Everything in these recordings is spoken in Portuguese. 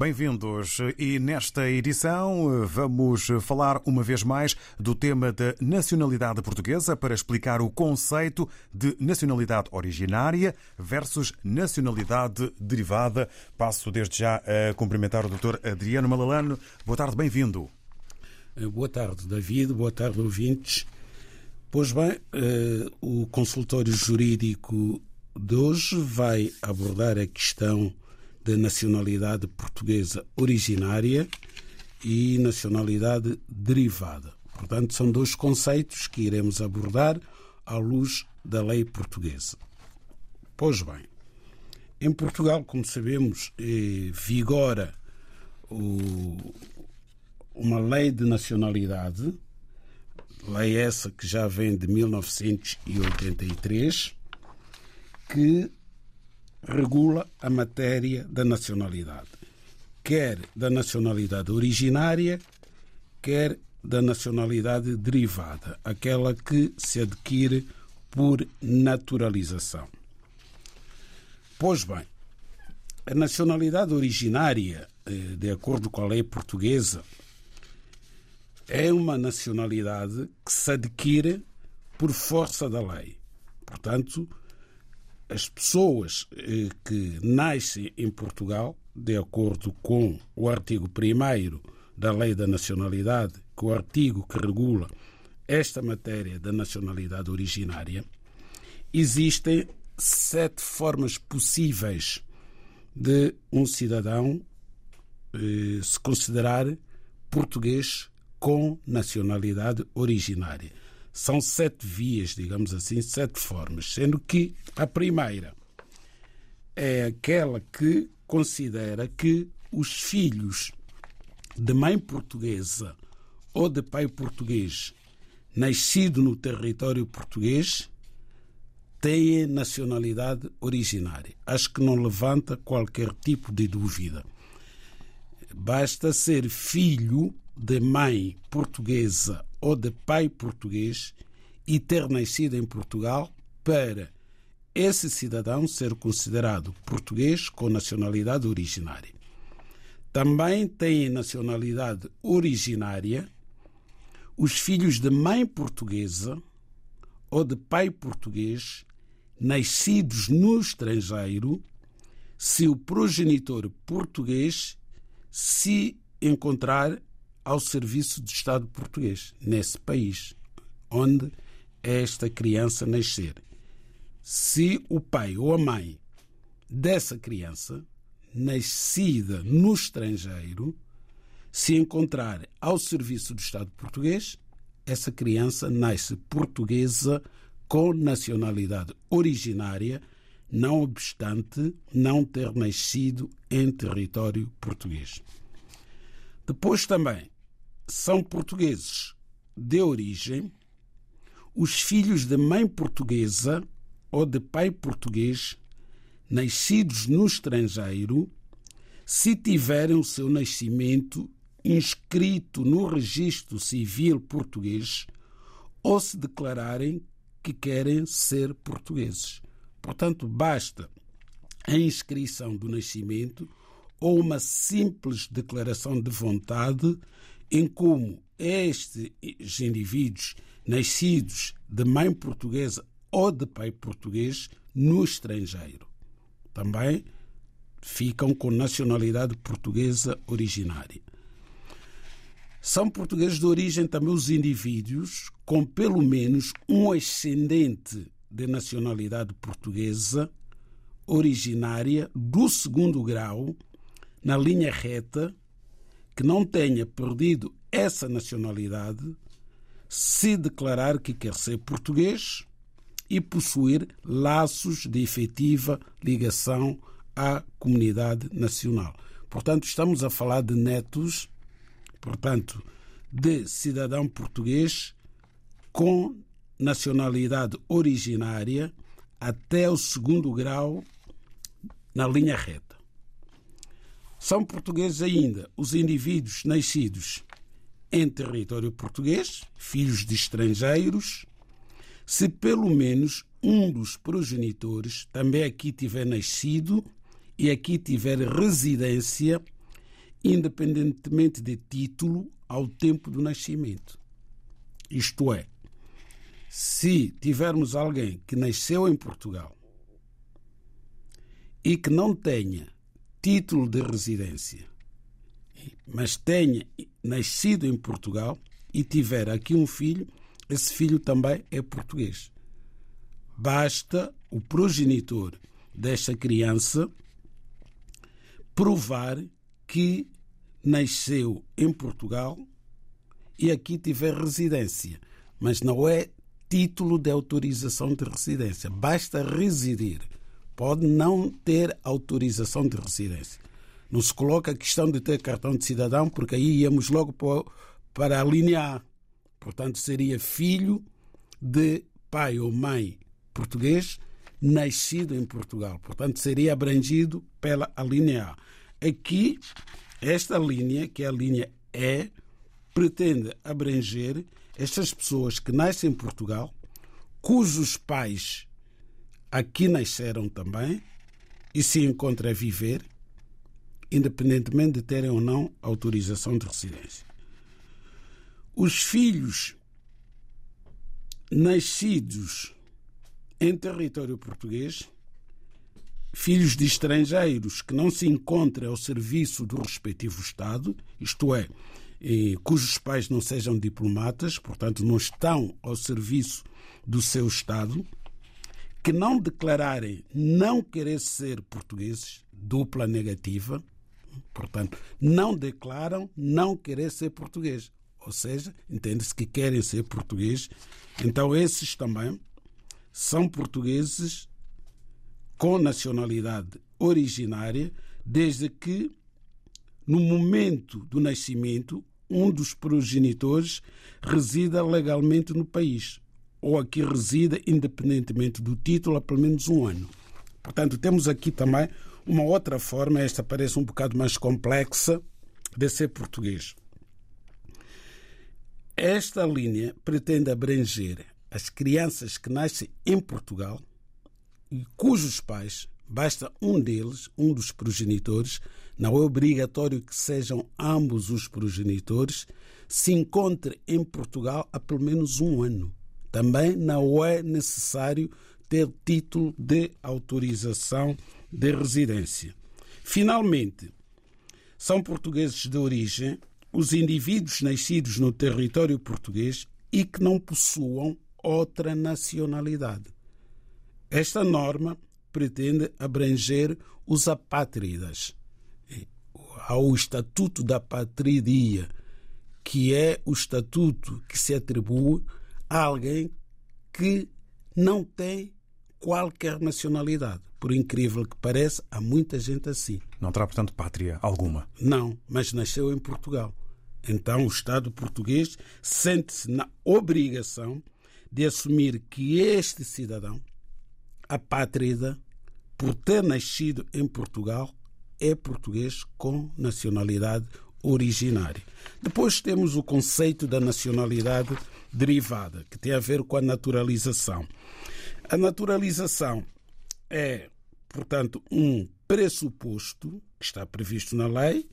Bem-vindos e nesta edição vamos falar uma vez mais do tema da nacionalidade portuguesa para explicar o conceito de nacionalidade originária versus nacionalidade derivada. Passo desde já a cumprimentar o Dr. Adriano Malalano. Boa tarde, bem-vindo. Boa tarde, David. Boa tarde, ouvintes. Pois bem, o consultório jurídico de hoje vai abordar a questão da nacionalidade portuguesa originária e nacionalidade derivada. Portanto, são dois conceitos que iremos abordar à luz da lei portuguesa. Pois bem, em Portugal, como sabemos, vigora uma lei de nacionalidade, lei essa que já vem de 1983, que regula a matéria da nacionalidade, quer da nacionalidade originária, quer da nacionalidade derivada, aquela que se adquire por naturalização. Pois bem, a nacionalidade originária, de acordo com a lei portuguesa, é uma nacionalidade que se adquire por força da lei. Portanto, as pessoas que nascem em Portugal, de acordo com o artigo 1 da Lei da Nacionalidade, que é o artigo que regula esta matéria da nacionalidade originária, existem sete formas possíveis de um cidadão se considerar português com nacionalidade originária. São sete vias, digamos assim, sete formas, sendo que a primeira é aquela que considera que os filhos de mãe portuguesa ou de pai português nascido no território português têm nacionalidade originária. Acho que não levanta qualquer tipo de dúvida. Basta ser filho de mãe portuguesa ou de pai português e ter nascido em Portugal para esse cidadão ser considerado português com nacionalidade originária. Também têm nacionalidade originária os filhos de mãe portuguesa ou de pai português nascidos no estrangeiro se o progenitor português se encontrar ao serviço do Estado português, nesse país onde esta criança nascer. Se o pai ou a mãe dessa criança, nascida no estrangeiro, se encontrar ao serviço do Estado português, essa criança nasce portuguesa com nacionalidade originária, não obstante não ter nascido em território português. Depois também são portugueses de origem os filhos de mãe portuguesa ou de pai português nascidos no estrangeiro, se tiverem o seu nascimento inscrito no registro civil português ou se declararem que querem ser portugueses. Portanto, basta a inscrição do nascimento ou uma simples declaração de vontade em como estes indivíduos nascidos de mãe portuguesa ou de pai português no estrangeiro também ficam com nacionalidade portuguesa originária. São portugueses de origem também os indivíduos com pelo menos um ascendente de nacionalidade portuguesa originária do segundo grau na linha reta que não tenha perdido essa nacionalidade se declarar que quer ser português e possuir laços de efetiva ligação à comunidade nacional. Portanto, estamos a falar de netos, portanto, de cidadão português com nacionalidade originária até o segundo grau na linha reta. São portugueses ainda os indivíduos nascidos em território português, filhos de estrangeiros, se pelo menos um dos progenitores também aqui tiver nascido e aqui tiver residência, independentemente de título, ao tempo do nascimento. Isto é, se tivermos alguém que nasceu em Portugal e que não tenha título de residência, mas tenha nascido em Portugal e tiver aqui um filho, esse filho também é português. Basta o progenitor desta criança provar que nasceu em Portugal e aqui tiver residência, mas não é título de autorização de residência. Basta residir. Pode não ter autorização de residência. Não se coloca a questão de ter cartão de cidadão, porque aí íamos logo para a linha A. Portanto, seria filho de pai ou mãe português nascido em Portugal. Portanto, seria abrangido pela linha A. Aqui, esta linha, que é a linha E, pretende abranger estas pessoas que nascem em Portugal, cujos pais aqui nasceram também e se encontram a viver, independentemente de terem ou não autorização de residência. Os filhos nascidos em território português, filhos de estrangeiros que não se encontram ao serviço do respectivo Estado, isto é, cujos pais não sejam diplomatas, portanto, não estão ao serviço do seu Estado, que não declararem não querer ser portugueses, dupla negativa, portanto, não declaram não querer ser português. Ou seja, entende-se que querem ser portugueses. Então, esses também são portugueses com nacionalidade originária, desde que, no momento do nascimento, um dos progenitores resida legalmente no país, ou aqui resida independentemente do título há pelo menos um ano. Portanto, temos aqui também uma outra forma, esta parece um bocado mais complexa, de ser português. Esta linha pretende abranger as crianças que nascem em Portugal e cujos pais, basta um deles, um dos progenitores, não é obrigatório que sejam ambos os progenitores, se encontre em Portugal há pelo menos um ano. Também não é necessário ter título de autorização de residência. Finalmente, são portugueses de origem os indivíduos nascidos no território português e que não possuam outra nacionalidade. Esta norma pretende abranger os apátridas. Há o Estatuto da Patridia, que é o estatuto que se atribui alguém que não tem qualquer nacionalidade. Por incrível que pareça, há muita gente assim. Não terá, portanto, pátria alguma? Não, mas nasceu em Portugal. Então, o Estado português sente-se na obrigação de assumir que este cidadão, apátrida, por ter nascido em Portugal, é português com nacionalidade originária. Depois temos o conceito da nacionalidade derivada, que tem a ver com a naturalização. A naturalização é, portanto, um pressuposto que está previsto na lei,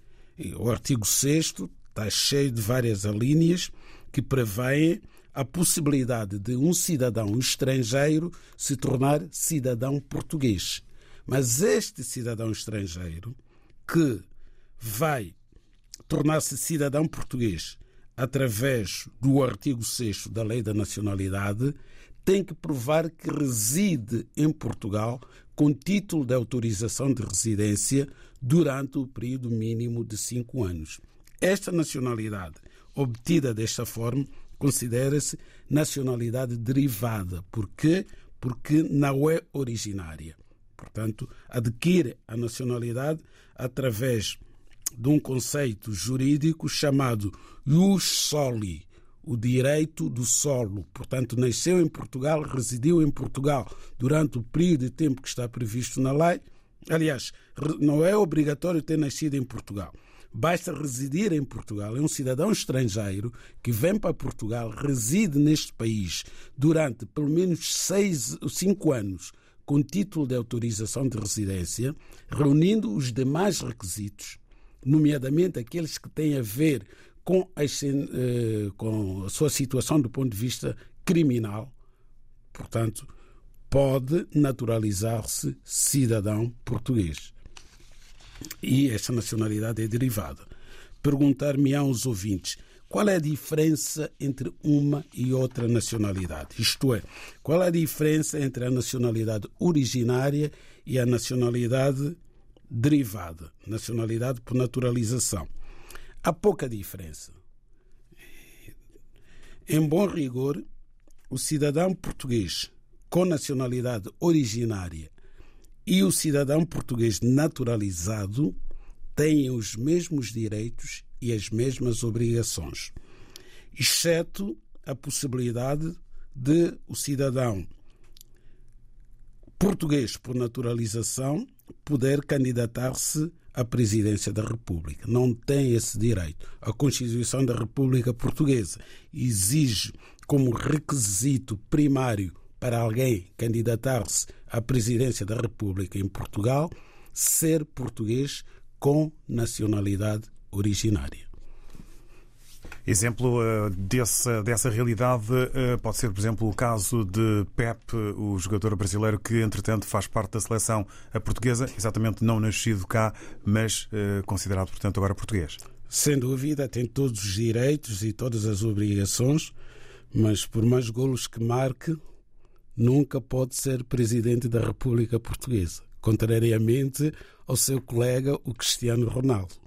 o artigo 6 está cheio de várias alíneas que prevêem a possibilidade de um cidadão estrangeiro se tornar cidadão português. Mas este cidadão estrangeiro que vai tornar-se cidadão português através do artigo 6 da Lei da Nacionalidade tem que provar que reside em Portugal com título de autorização de residência durante o período mínimo de cinco anos. Esta nacionalidade, obtida desta forma, considera-se nacionalidade derivada. Por quê? Porque não é originária. Portanto, adquire a nacionalidade através de um conceito jurídico chamado ius soli, o direito do solo. Portanto, nasceu em Portugal, residiu em Portugal durante o período de tempo que está previsto na lei Aliás, não é obrigatório ter nascido em Portugal. Basta residir em Portugal. É um cidadão estrangeiro que vem para Portugal, reside neste país durante pelo menos seis, cinco anos, com título de autorização de residência, reunindo os demais requisitos, nomeadamente aqueles que têm a ver com a, eh, com a sua situação do ponto de vista criminal. Portanto, pode naturalizar-se cidadão português. E esta nacionalidade é derivada. Perguntar-me-ão os ouvintes qual é a diferença entre uma e outra nacionalidade? Isto é, qual é a diferença entre a nacionalidade originária e a nacionalidade derivada, nacionalidade por naturalização? Há pouca diferença. Em bom rigor, o cidadão português com nacionalidade originária e o cidadão português naturalizado têm os mesmos direitos e as mesmas obrigações, exceto a possibilidade de o cidadão português por naturalização poder candidatar-se à presidência da República. Não tem esse direito. A Constituição da República Portuguesa exige como requisito primário para alguém candidatar-se à presidência da República em Portugal ser português com nacionalidade originária. Exemplo uh, dessa, dessa realidade uh, pode ser, por exemplo, o caso de Pep, o jogador brasileiro que, entretanto, faz parte da seleção portuguesa, exatamente não nascido cá, mas considerado, portanto, agora português. Sem dúvida, tem todos os direitos e todas as obrigações, mas por mais golos que marque, nunca pode ser presidente da República Portuguesa, contrariamente ao seu colega, o Cristiano Ronaldo.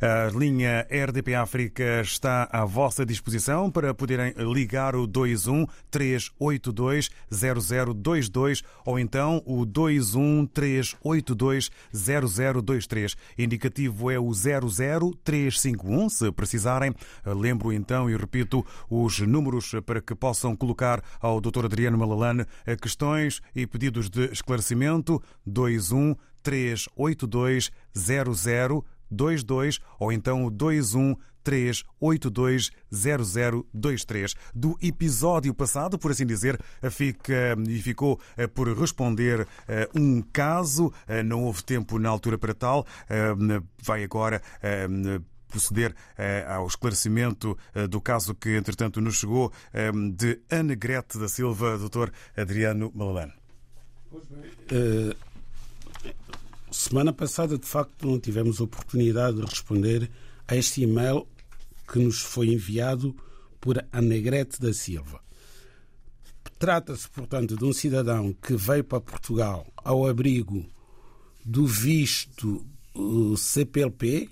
A linha RDP África está à vossa disposição para poderem ligar o 21 382 0022 ou então o 21 382 0023. Indicativo é o 00351, se precisarem. Lembro então e repito os números para que possam colocar ao Dr. Adriano Malalane questões e pedidos de esclarecimento 21 382 0023 22 ou então o 21 3820023 do episódio passado, por assim dizer, fica e ficou eh, por responder eh, um caso. Eh, não houve tempo na altura para tal. Vai agora proceder ao esclarecimento do caso que, entretanto, nos chegou de Anegrete da Silva, doutor Adriano bem. Uh Semana passada, de facto, não tivemos oportunidade de responder a este e-mail que nos foi enviado por a Negrete da Silva. Trata-se, portanto, de um cidadão que veio para Portugal ao abrigo do visto CPLP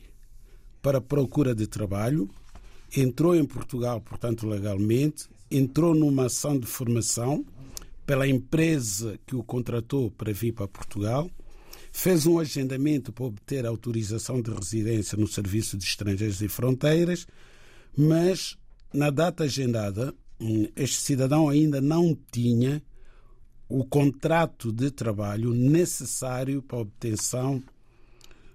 para procura de trabalho, entrou em Portugal, portanto, legalmente, entrou numa ação de formação pela empresa que o contratou para vir para Portugal fez um agendamento para obter autorização de residência no Serviço de Estrangeiros e Fronteiras, mas na data agendada, hum, este cidadão ainda não tinha o contrato de trabalho necessário para a obtenção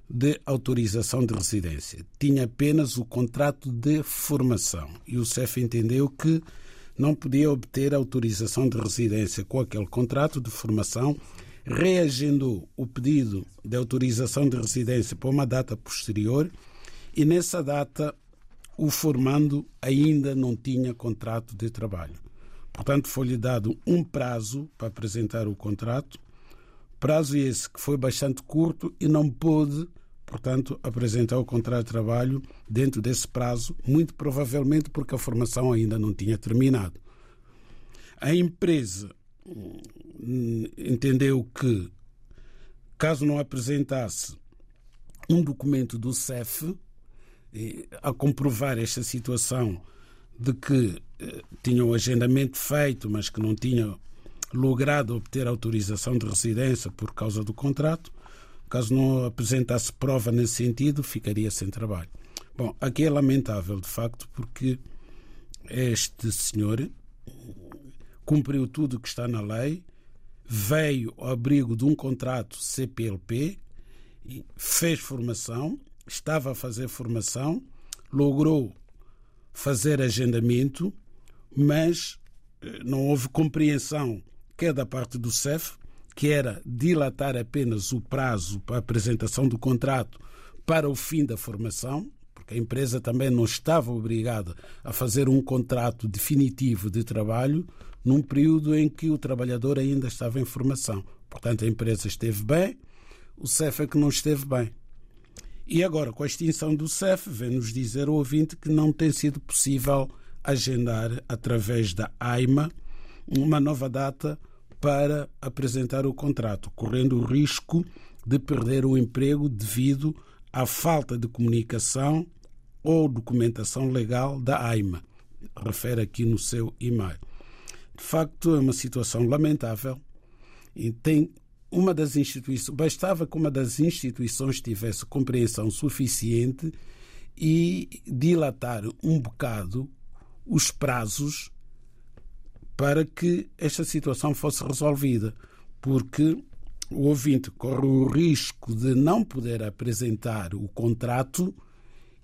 de autorização de residência. Tinha apenas o contrato de formação. E o CEF entendeu que não podia obter autorização de residência com aquele contrato de formação reagendou o pedido de autorização de residência para uma data posterior e nessa data o formando ainda não tinha contrato de trabalho. Portanto, foi-lhe dado um prazo para apresentar o contrato, prazo esse que foi bastante curto e não pôde, portanto, apresentar o contrato de trabalho dentro desse prazo, muito provavelmente porque a formação ainda não tinha terminado. A empresa entendeu que, caso não apresentasse um documento do CEF, a comprovar esta situação de que eh, tinha o agendamento feito, mas que não tinha logrado obter autorização de residência por causa do contrato. Caso não apresentasse prova nesse sentido, ficaria sem trabalho. Bom, aqui é lamentável, de facto, porque este senhor cumpriu tudo o que está na lei, veio ao abrigo de um contrato CPLP, fez formação, estava a fazer formação, logrou fazer agendamento, mas eh, não houve compreensão, quer da parte do CEF, que era dilatar apenas o prazo para a apresentação do contrato para o fim da formação, porque a empresa também não estava obrigada a fazer um contrato definitivo de trabalho num período em que o trabalhador ainda estava em formação. Portanto, a empresa esteve bem, o CEF é que não esteve bem. E agora, com a extinção do CEF, vem-nos dizer o ouvinte que não tem sido possível agendar, através da AIMA, uma nova data para apresentar o contrato, correndo o risco de perder o emprego devido à falta de comunicação ou documentação legal da AIMA. Refere aqui no seu e-mail. De facto, é uma situação lamentável e tem uma das instituições, bastava que uma das instituições tivesse compreensão suficiente e dilatar um bocado os prazos para que esta situação fosse resolvida, porque o ouvinte corre o risco de não poder apresentar o contrato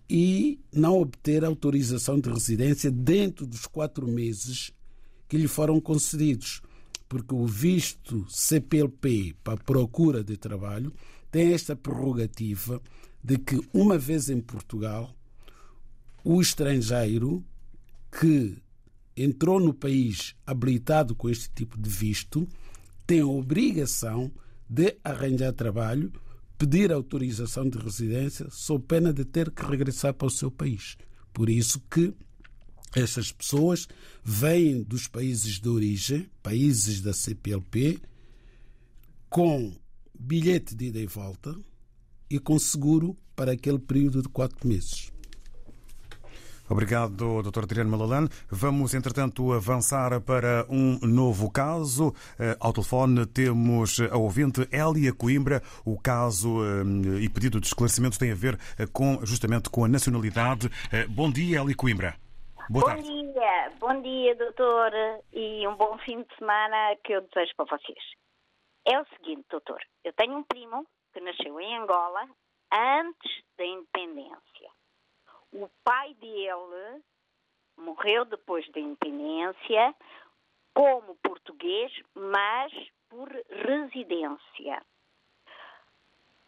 e não obter autorização de residência dentro dos quatro meses que lhe foram concedidos porque o visto CPLP para procura de trabalho tem esta prerrogativa de que, uma vez em Portugal, o estrangeiro que entrou no país habilitado com este tipo de visto tem a obrigação de arranjar trabalho, pedir autorização de residência, sob pena de ter que regressar para o seu país. Por isso que essas pessoas vêm dos países de origem, países da CPLP, com bilhete de ida e volta e com seguro para aquele período de quatro meses. Obrigado, Dr. Adriano Malalane. Vamos, entretanto, avançar para um novo caso. Eh, ao telefone temos a ouvinte Elia Coimbra. O caso eh, e pedido de esclarecimento tem a ver eh, com, justamente com a nacionalidade. Bom dia, Elia Coimbra. Boa bom tarde. dia, bom dia, doutor, e um bom fim de semana que eu desejo para vocês. É o seguinte, doutor, eu tenho um primo que nasceu em Angola antes da independência. O pai dele morreu depois da independência como português, mas por residência.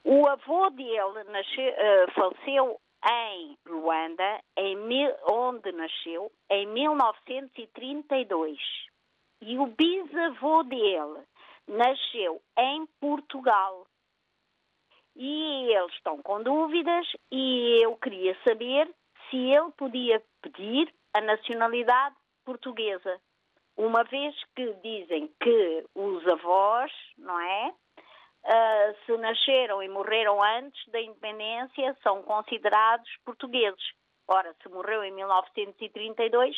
O avô dele nasceu, uh, faleceu em Luanda, em mil, onde nasceu, em 1932. E o bisavô dele nasceu em Portugal. E eles estão com dúvidas e eu queria saber se ele podia pedir a nacionalidade portuguesa. Uma vez que dizem que os avós, não é? Uh, se nasceram e morreram antes da independência, são considerados portugueses. Ora, se morreu em 1932,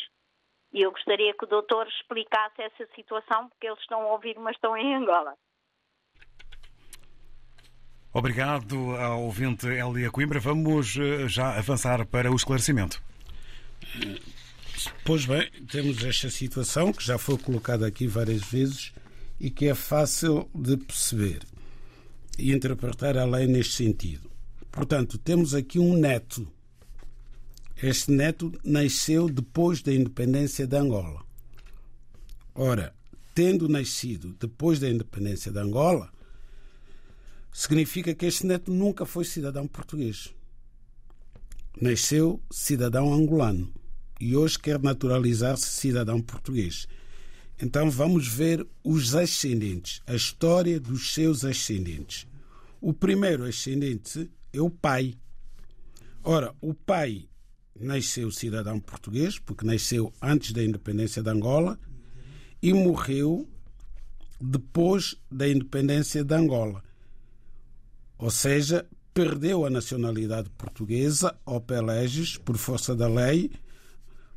e eu gostaria que o doutor explicasse essa situação, porque eles estão a ouvir, mas estão em Angola. Obrigado ao ouvinte Elia Coimbra. Vamos ah, já avançar para o esclarecimento. Pois bem, temos esta situação que já foi colocada aqui várias vezes e que é fácil de perceber e interpretar a lei neste sentido. Portanto, temos aqui um neto. Este neto nasceu depois da independência de Angola. Ora, tendo nascido depois da independência de Angola, significa que este neto nunca foi cidadão português. Nasceu cidadão angolano e hoje quer naturalizar-se cidadão português. Então vamos ver os ascendentes, a história dos seus ascendentes. O primeiro ascendente é o pai. Ora, o pai nasceu cidadão português, porque nasceu antes da independência de Angola, e morreu depois da independência de Angola. Ou seja, perdeu a nacionalidade portuguesa ao Pelegis por força da lei,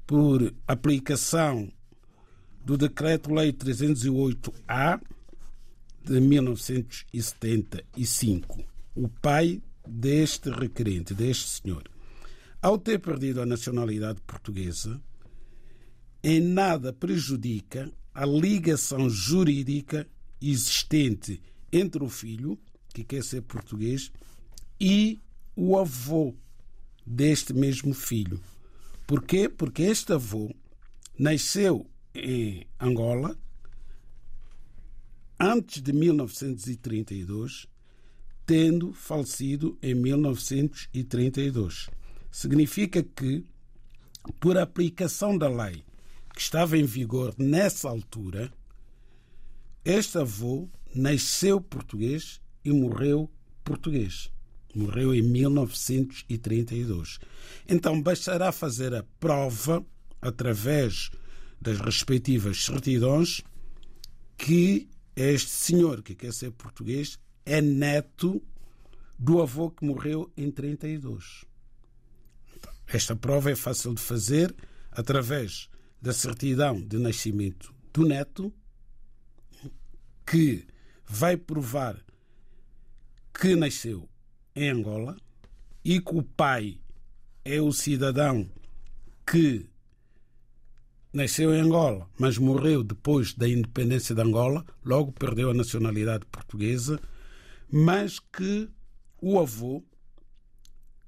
por aplicação do Decreto-Lei 308-A de 1975, o pai deste requerente, deste senhor, ao ter perdido a nacionalidade portuguesa, em nada prejudica a ligação jurídica existente entre o filho, que quer ser português, e o avô deste mesmo filho. Por quê? Porque este avô nasceu em Angola antes de 1932, tendo falecido em 1932. Significa que, por aplicação da lei que estava em vigor nessa altura, este avô nasceu português e morreu português. Morreu em 1932. Então bastará fazer a prova através das respectivas certidões que este senhor que quer ser português é neto do avô que morreu em 32. Esta prova é fácil de fazer através da certidão de nascimento do neto, que vai provar que nasceu em Angola e que o pai é o cidadão que nasceu em Angola, mas morreu depois da independência de Angola, logo perdeu a nacionalidade portuguesa, mas que o avô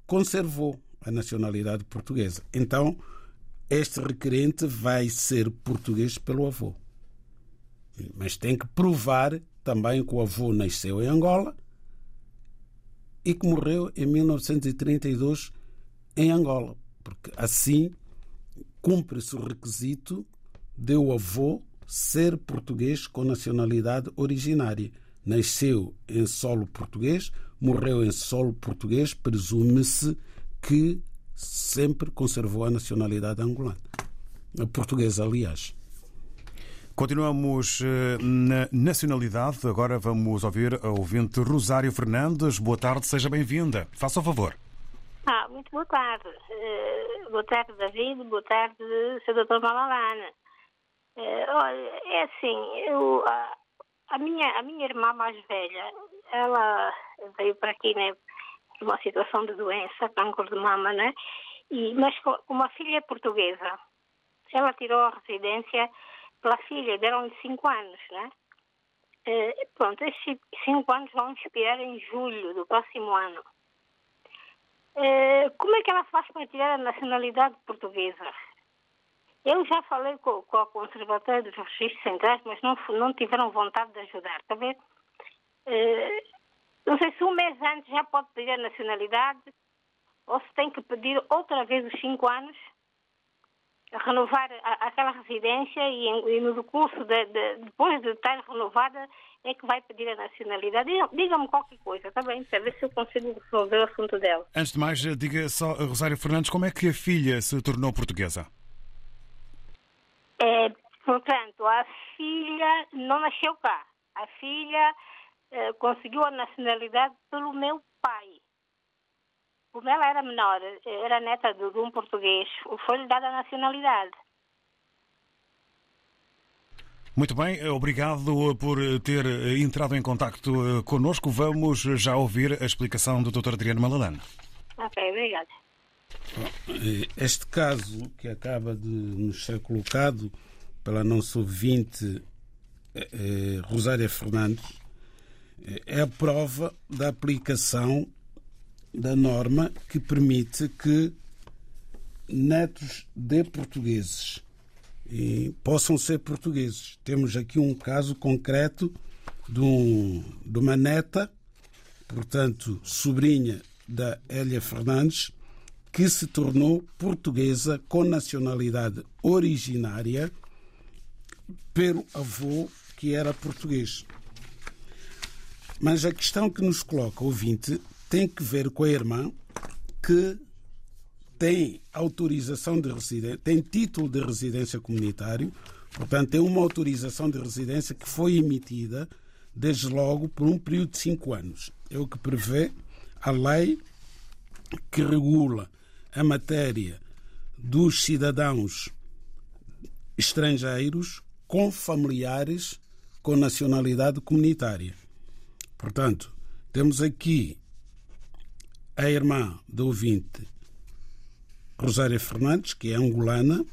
conservou a nacionalidade portuguesa. Então, este requerente vai ser português pelo avô. Mas tem que provar também que o avô nasceu em Angola e que morreu em 1932 em Angola, porque assim cumpre-se o requisito de o avô ser português com nacionalidade originária. Nasceu em solo português, morreu em solo português, presume-se que sempre conservou a nacionalidade angolana. Portuguesa, aliás. Continuamos eh, na nacionalidade. Agora vamos ouvir a ouvinte Rosário Fernandes. Boa tarde, seja bem-vinda. Faça o favor. Ah, muito boa tarde. Uh, boa tarde, David. Boa tarde, Sr. Dr. Malalana. Uh, olha, é assim, eu, a, a, minha, a minha irmã mais velha, ela veio para aqui, né, uma situação de doença, câncer de mama, né? E, mas com uma filha portuguesa, ela tirou a residência pela filha, deram-lhe cinco anos, né? Uh, pronto, esses cinco anos vão expirar em julho do próximo ano. Eh, como é que ela faz para tirar a nacionalidade portuguesa? Eu já falei com, com a Conservatória dos Registros Centrais, mas não, não tiveram vontade de ajudar, está ver? Uh, não sei se um mês antes já pode pedir a nacionalidade ou se tem que pedir outra vez os cinco anos, renovar a, aquela residência e, e no decurso de, de, depois de estar renovada é que vai pedir a nacionalidade. Diga-me qualquer coisa, está bem? Para ver se eu consigo resolver o assunto dela. Antes de mais, diga só, Rosário Fernandes, como é que a filha se tornou portuguesa? É, portanto, a filha não nasceu cá. A filha eh, conseguiu a nacionalidade pelo meu pai. Como ela era menor, era neta de, de um português, foi-lhe dada a nacionalidade. Muito bem, obrigado por ter entrado em contato eh, connosco. Vamos já ouvir a explicação do Dr. Adriano Malalano. Ok, obrigado. Este caso que acaba de nos ser colocado pela nossa ouvinte eh, eh, Rosária Fernandes é a prova da aplicação da norma que permite que netos de portugueses possam ser portugueses. Temos aqui um caso concreto de, um, de uma neta, portanto, sobrinha da Hélia Fernandes, que se tornou portuguesa com nacionalidade originária pelo avô que era português. Mas a questão que nos coloca ouvinte tem que ver com a irmã que tem autorização de residência, tem título de residência comunitário, portanto, tem uma autorização de residência que foi emitida desde logo por um período de cinco anos. É o que prevê a lei que regula a matéria dos cidadãos estrangeiros com familiares com nacionalidade comunitária. Portanto, temos aqui a irmã do ouvinte Rosária Fernandes, que é angolana,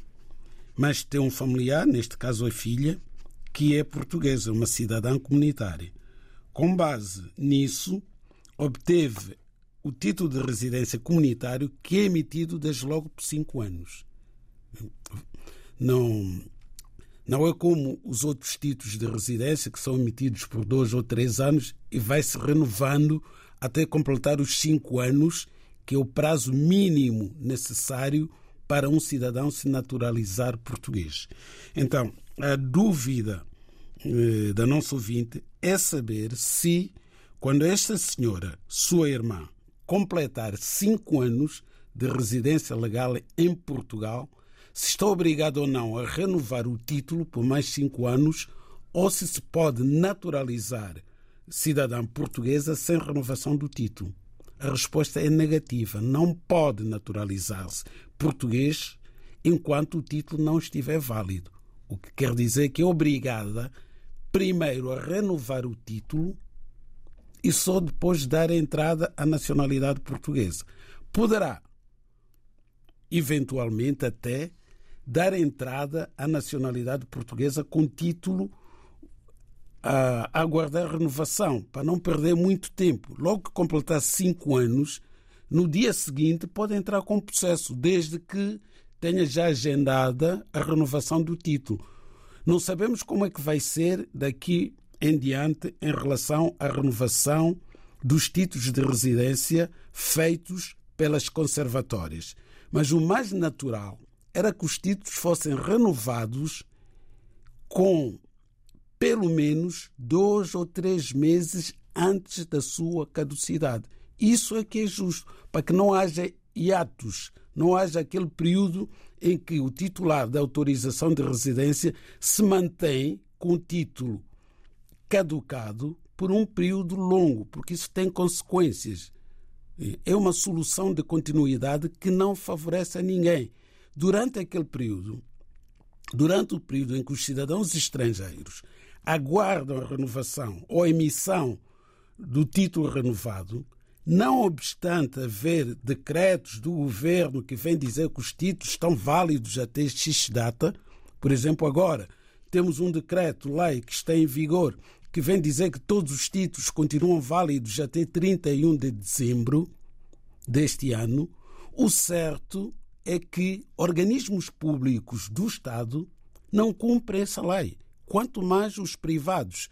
mas tem um familiar, neste caso a filha, que é portuguesa, uma cidadã comunitária. Com base nisso, obteve o título de residência comunitário que é emitido desde logo por cinco anos. Não, não é como os outros títulos de residência que são emitidos por dois ou três anos e vai se renovando até completar os cinco anos, que é o prazo mínimo necessário para um cidadão se naturalizar português. Então, a dúvida eh, da nossa ouvinte é saber se, quando esta senhora, sua irmã, completar cinco anos de residência legal em Portugal, se está obrigado ou não a renovar o título por mais cinco anos ou se se pode naturalizar cidadã portuguesa sem renovação do título. A resposta é negativa. Não pode naturalizar-se português enquanto o título não estiver válido. O que quer dizer que é obrigada primeiro a renovar o título e só depois dar entrada à nacionalidade portuguesa. Poderá, eventualmente, até dar entrada à nacionalidade portuguesa com título a aguardar renovação, para não perder muito tempo. Logo que completar cinco anos, no dia seguinte pode entrar com processo, desde que tenha já agendada a renovação do título. Não sabemos como é que vai ser daqui em diante em relação à renovação dos títulos de residência feitos pelas conservatórias. Mas o mais natural era que os títulos fossem renovados com pelo menos dois ou três meses antes da sua caducidade. Isso é que é justo, para que não haja hiatos, não haja aquele período em que o titular da autorização de residência se mantém com o título caducado por um período longo, porque isso tem consequências. É uma solução de continuidade que não favorece a ninguém. Durante aquele período, durante o período em que os cidadãos estrangeiros aguardam a renovação ou a emissão do título renovado, não obstante haver decretos do governo que vêm dizer que os títulos estão válidos até X data, por exemplo, agora temos um decreto-lei que está em vigor que vem dizer que todos os títulos continuam válidos até 31 de dezembro deste ano, o certo é que organismos públicos do Estado não cumprem essa lei quanto mais os privados,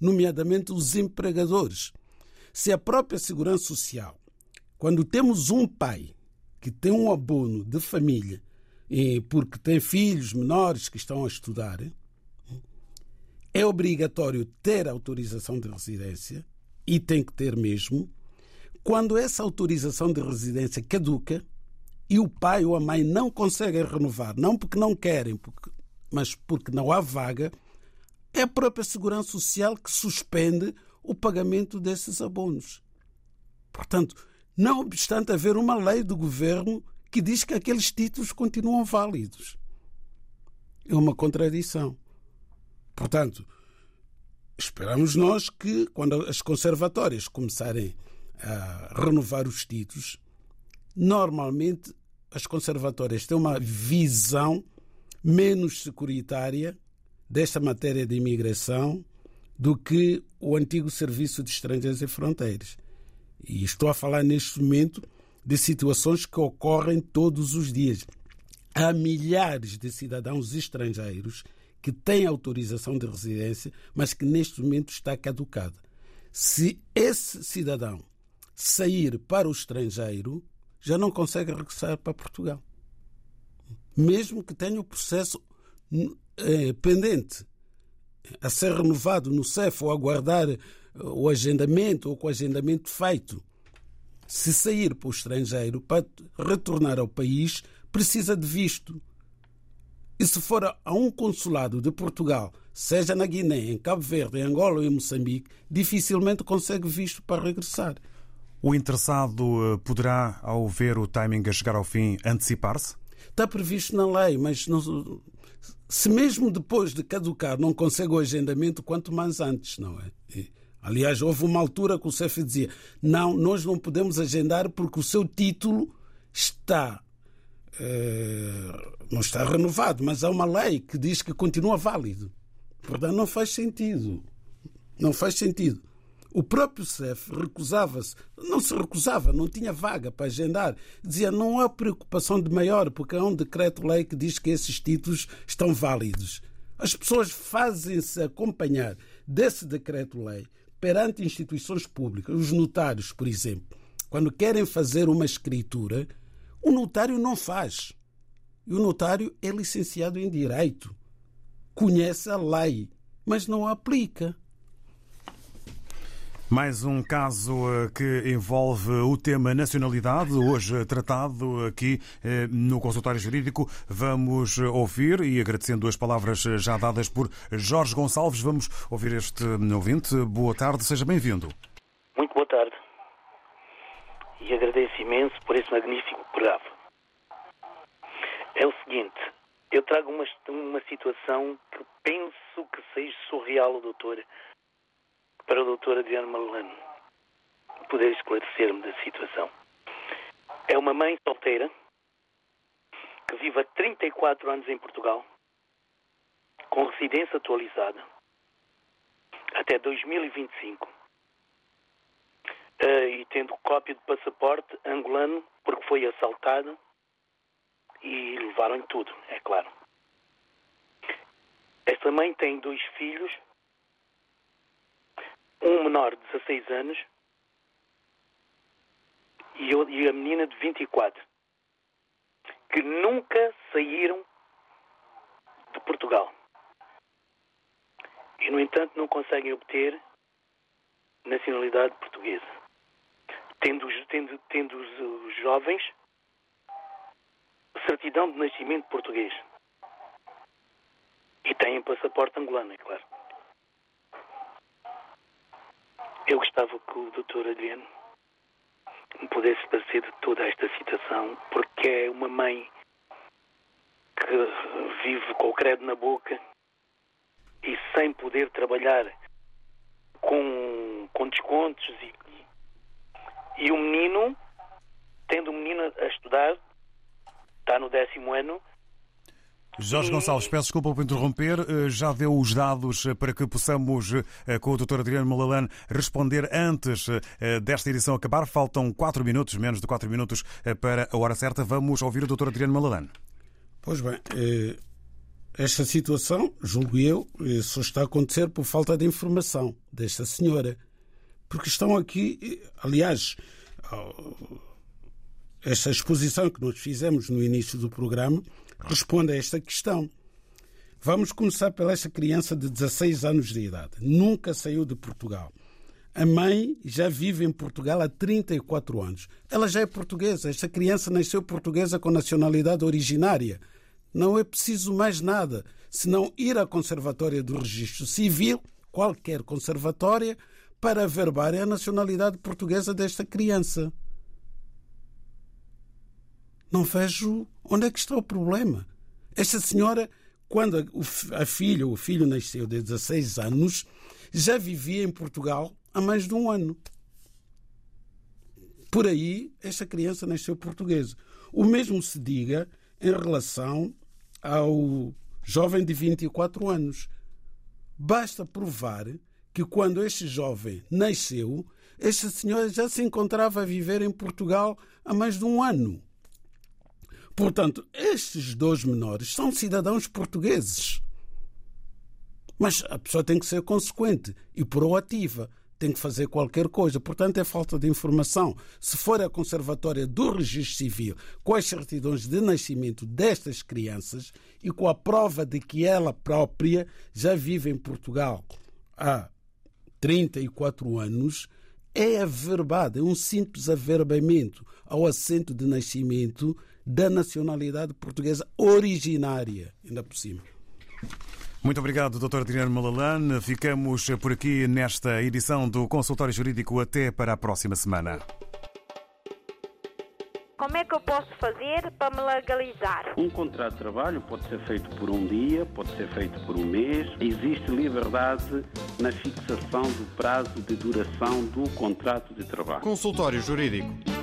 nomeadamente os empregadores. Se a própria Segurança Social, quando temos um pai que tem um abono de família porque tem filhos menores que estão a estudar, é obrigatório ter autorização de residência e tem que ter mesmo. Quando essa autorização de residência caduca e o pai ou a mãe não conseguem renovar, não porque não querem, mas porque não há vaga, é a própria Segurança Social que suspende o pagamento desses abonos. Portanto, não obstante haver uma lei do governo que diz que aqueles títulos continuam válidos. É uma contradição. Portanto, esperamos nós que, quando as conservatórias começarem a renovar os títulos, normalmente as conservatórias têm uma visão menos securitária desta matéria de imigração do que o antigo Serviço de Estrangeiros e Fronteiras. E estou a falar neste momento de situações que ocorrem todos os dias. Há milhares de cidadãos estrangeiros que têm autorização de residência, mas que neste momento está caducada. Se esse cidadão sair para o estrangeiro, já não consegue regressar para Portugal. Mesmo que tenha o processo é, pendente a ser renovado no CEF ou aguardar o agendamento ou com o agendamento feito. Se sair para o estrangeiro para retornar ao país, precisa de visto. E se for a um consulado de Portugal, seja na Guiné, em Cabo Verde, em Angola ou em Moçambique, dificilmente consegue visto para regressar. O interessado eh, poderá, ao ver o timing a chegar ao fim, antecipar-se? Está previsto na lei, mas não, Se mesmo depois de caducar não consegue o agendamento, quanto mais antes, não é? E, aliás, houve uma altura que o CEF dizia: não, nós não podemos agendar porque o seu título está. Eh, não está renovado, mas há uma lei que diz que continua válido. Portanto, não faz sentido. Não faz sentido. O próprio CEF recusava-se, não se recusava, não tinha vaga para agendar. Dizia não há preocupação de maior, porque há um decreto-lei que diz que esses títulos estão válidos. As pessoas fazem-se acompanhar desse decreto-lei perante instituições públicas, os notários, por exemplo. Quando querem fazer uma escritura, o notário não faz. E o notário é licenciado em direito, conhece a lei, mas não a aplica. Mais um caso eh, que envolve o tema nacionalidade, hoje tratado aqui eh, no consultório jurídico. Vamos ouvir, e agradecendo as palavras já dadas por Jorge Gonçalves, vamos ouvir este ouvinte. Boa tarde, seja bem-vindo. Muito boa tarde. E agradeço imenso por esse magnífico programa. É o seguinte, eu trago uma, uma situação que penso que seja surreal, doutor para o doutor Adriano Malano poder esclarecer-me da situação. É uma mãe solteira que vive há 34 anos em Portugal, com residência atualizada até 2025 eh, e tendo cópia de passaporte angolano porque foi assaltada e levaram tudo, é claro. Esta mãe tem dois filhos um menor de 16 anos e, a menina de 24, que nunca saíram de Portugal. E, no entanto, não conseguem obter nacionalidade portuguesa. Tendo, tendo, tendo os, os jovens certidão de nascimento português. E têm passaporte angolano, é claro. Eu gostava que o Dr. Adriano me pudesse esclarecer de toda esta situação, porque é uma mãe que vive com o credo na boca e sem poder trabalhar com, com descontos e, e o menino, tendo o menino a estudar, está no décimo ano, Jorge Gonçalves, peço desculpa por interromper. Eh, já deu os dados eh, para que possamos, eh, com o Dr. Adriano Malalan, responder antes desta edição acabar. Faltam quatro minutos, menos de quatro minutos para a hora certa. Vamos ouvir o Dr. Adriano Malalan. Pois bem, esta situação, julgo eu, só está a acontecer por falta de informação desta senhora. Porque estão aqui, aliás, esta exposição que nós fizemos no início do programa responde a esta questão. Vamos começar pela esta criança de 16 anos de idade. Nunca saiu de Portugal. A mãe já vive em Portugal há 34 anos. Ela já é portuguesa. Esta criança nasceu portuguesa com nacionalidade originária. Não é preciso mais nada, senão ir à Conservatória do Registro Civil, qualquer conservatória, para averbar a nacionalidade portuguesa desta criança. Não vejo onde é que está o problema. Esta senhora, quando a filha ou o filho nasceu de 16 anos, já vivia em Portugal há mais de um ano. Por aí, esta criança nasceu portuguesa. O mesmo se diga em relação ao jovem de 24 anos. Basta provar que quando este jovem nasceu, esta senhora já se encontrava a viver em Portugal há mais de um ano. Portanto, estes dois menores são cidadãos portugueses. Mas a pessoa tem que ser consequente e proativa. Tem que fazer qualquer coisa. Portanto, é falta de informação. Se for a Conservatória do Registro Civil com as certidões de nascimento destas crianças e com a prova de que ela própria já vive em Portugal há 34 anos, é averbada, é um simples averbamento ao assento de nascimento da nacionalidade portuguesa originária, ainda por cima. Muito obrigado, Dr. Adriano Malalan. Ficamos por aqui nesta edição do Consultório Jurídico. Até para a próxima semana. Como é que eu posso fazer para me legalizar? Um contrato de trabalho pode ser feito por um dia, pode ser feito por um mês. Existe liberdade na fixação do prazo de duração do contrato de trabalho. Consultório Jurídico.